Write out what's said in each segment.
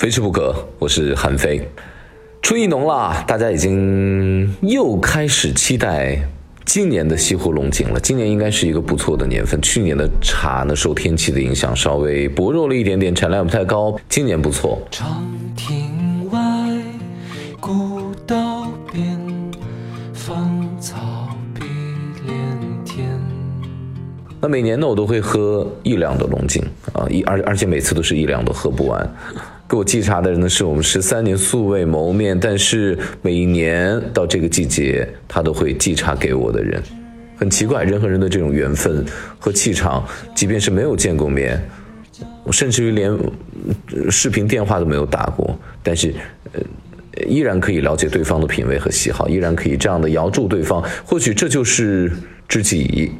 非吃不可，我是韩非。春意浓了，大家已经又开始期待今年的西湖龙井了。今年应该是一个不错的年份。去年的茶呢，受天气的影响稍微薄弱了一点点，产量不太高。今年不错。长亭外，古道边，芳草碧连天。那每年呢，我都会喝一两的龙井啊，一而而且每次都是一两都喝不完。给我寄茶的人呢，是我们十三年素未谋面，但是每一年到这个季节，他都会寄茶给我的人，很奇怪，人和人的这种缘分和气场，即便是没有见过面，甚至于连视频电话都没有打过，但是呃，依然可以了解对方的品味和喜好，依然可以这样的摇住对方，或许这就是知己。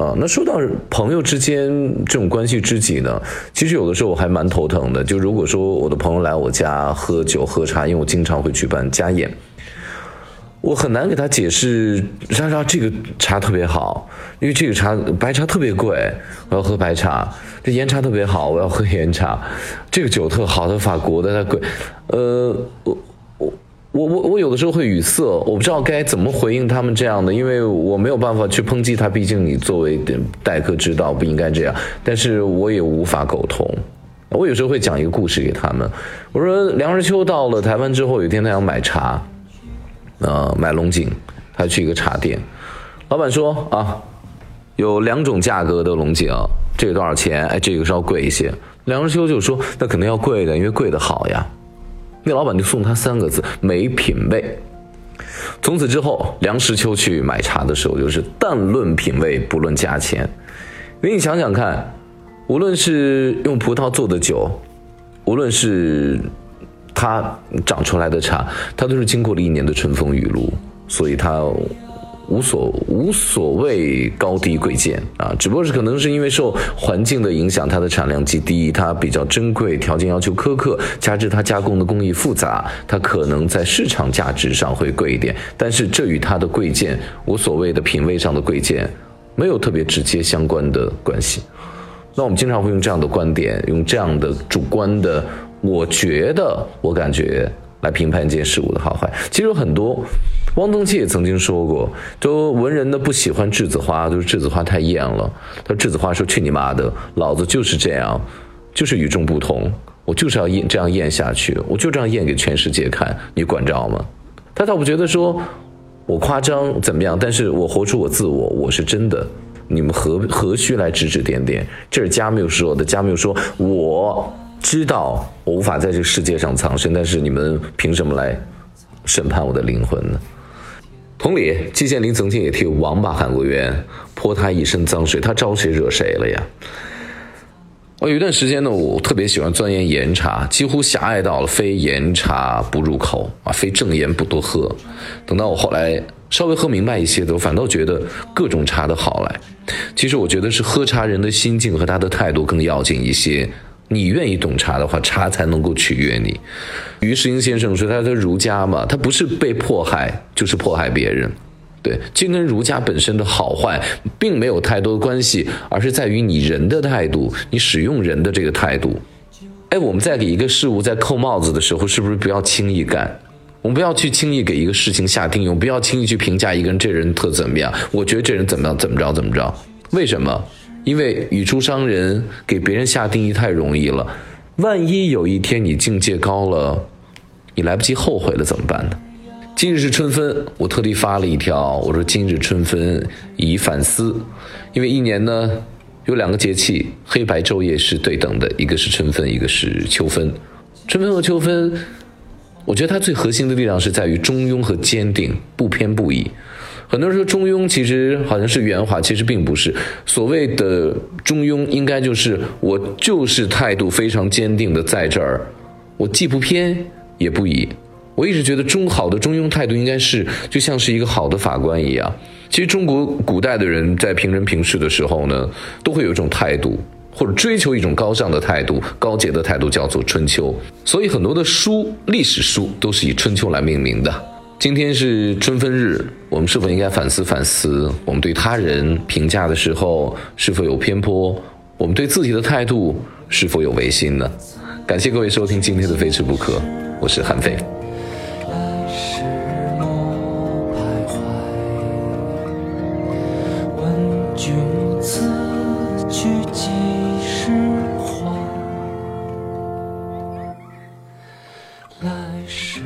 啊，那说到朋友之间这种关系知己呢，其实有的时候我还蛮头疼的。就如果说我的朋友来我家喝酒喝茶，因为我经常会举办家宴，我很难给他解释，莎莎这个茶特别好，因为这个茶白茶特别贵，我要喝白茶；这岩茶特别好，我要喝 岩茶；这个酒特好的法国的它贵，呃，我。我我我有的时候会语塞，我不知道该怎么回应他们这样的，因为我没有办法去抨击他，毕竟你作为待客之道不应该这样，但是我也无法苟同。我有时候会讲一个故事给他们，我说梁实秋到了台湾之后，有一天他要买茶，呃，买龙井，他去一个茶店，老板说啊，有两种价格的龙井，这个多少钱？哎，这个稍贵一些。梁实秋就说，那肯定要贵的，因为贵的好呀。那老板就送他三个字：没品位。从此之后，梁实秋去买茶的时候，就是但论品位，不论价钱。因为你想想看，无论是用葡萄做的酒，无论是它长出来的茶，它都是经过了一年的春风雨露，所以它。无所无所谓高低贵贱啊，只不过是可能是因为受环境的影响，它的产量极低，它比较珍贵，条件要求苛刻，加之它加工的工艺复杂，它可能在市场价值上会贵一点。但是这与它的贵贱，无所谓的品味上的贵贱，没有特别直接相关的关系。那我们经常会用这样的观点，用这样的主观的，我觉得，我感觉。来评判一件事物的好坏，其实有很多。汪曾祺也曾经说过，说文人呢不喜欢栀子花，就是栀子花太艳了。他栀子花说：“去你妈的，老子就是这样，就是与众不同，我就是要艳这样艳下去，我就这样艳给全世界看，你管着吗？”他倒不觉得说我夸张怎么样，但是我活出我自我，我是真的，你们何何须来指指点点？这是加缪说的，加缪说我。知道我无法在这个世界上藏身，但是你们凭什么来审判我的灵魂呢？同理，季羡林曾经也替王八喊过冤，泼他一身脏水，他招谁惹谁了呀？我有一段时间呢，我特别喜欢钻研岩茶，几乎狭隘到了非岩茶不入口啊，非正岩不多喝。等到我后来稍微喝明白一些的，我反倒觉得各种茶的好来。其实我觉得是喝茶人的心境和他的态度更要紧一些。你愿意懂茶的话，茶才能够取悦你。于世英先生说：“他说儒家嘛，他不是被迫害，就是迫害别人。对，这跟儒家本身的好坏并没有太多的关系，而是在于你人的态度，你使用人的这个态度。哎，我们在给一个事物在扣帽子的时候，是不是不要轻易干？我们不要去轻易给一个事情下定论，不要轻易去评价一个人这人特怎么样？我觉得这人怎么样，怎么着，怎么着？为什么？”因为语出伤人，给别人下定义太容易了。万一有一天你境界高了，你来不及后悔了怎么办呢？今日是春分，我特地发了一条，我说今日春分以反思。因为一年呢有两个节气，黑白昼夜是对等的，一个是春分，一个是秋分。春分和秋分，我觉得它最核心的力量是在于中庸和坚定，不偏不倚。很多人说中庸其实好像是圆滑，其实并不是。所谓的中庸，应该就是我就是态度非常坚定的在这儿，我既不偏也不倚。我一直觉得中好的中庸态度应该是就像是一个好的法官一样。其实中国古代的人在评人评事的时候呢，都会有一种态度，或者追求一种高尚的态度、高洁的态度，叫做春秋。所以很多的书、历史书都是以春秋来命名的。今天是春分日我们是否应该反思反思我们对他人评价的时候是否有偏颇我们对自己的态度是否有违心呢？感谢各位收听今天的非吃不可我是韩非。来世。莫徘徊问君此去几时来时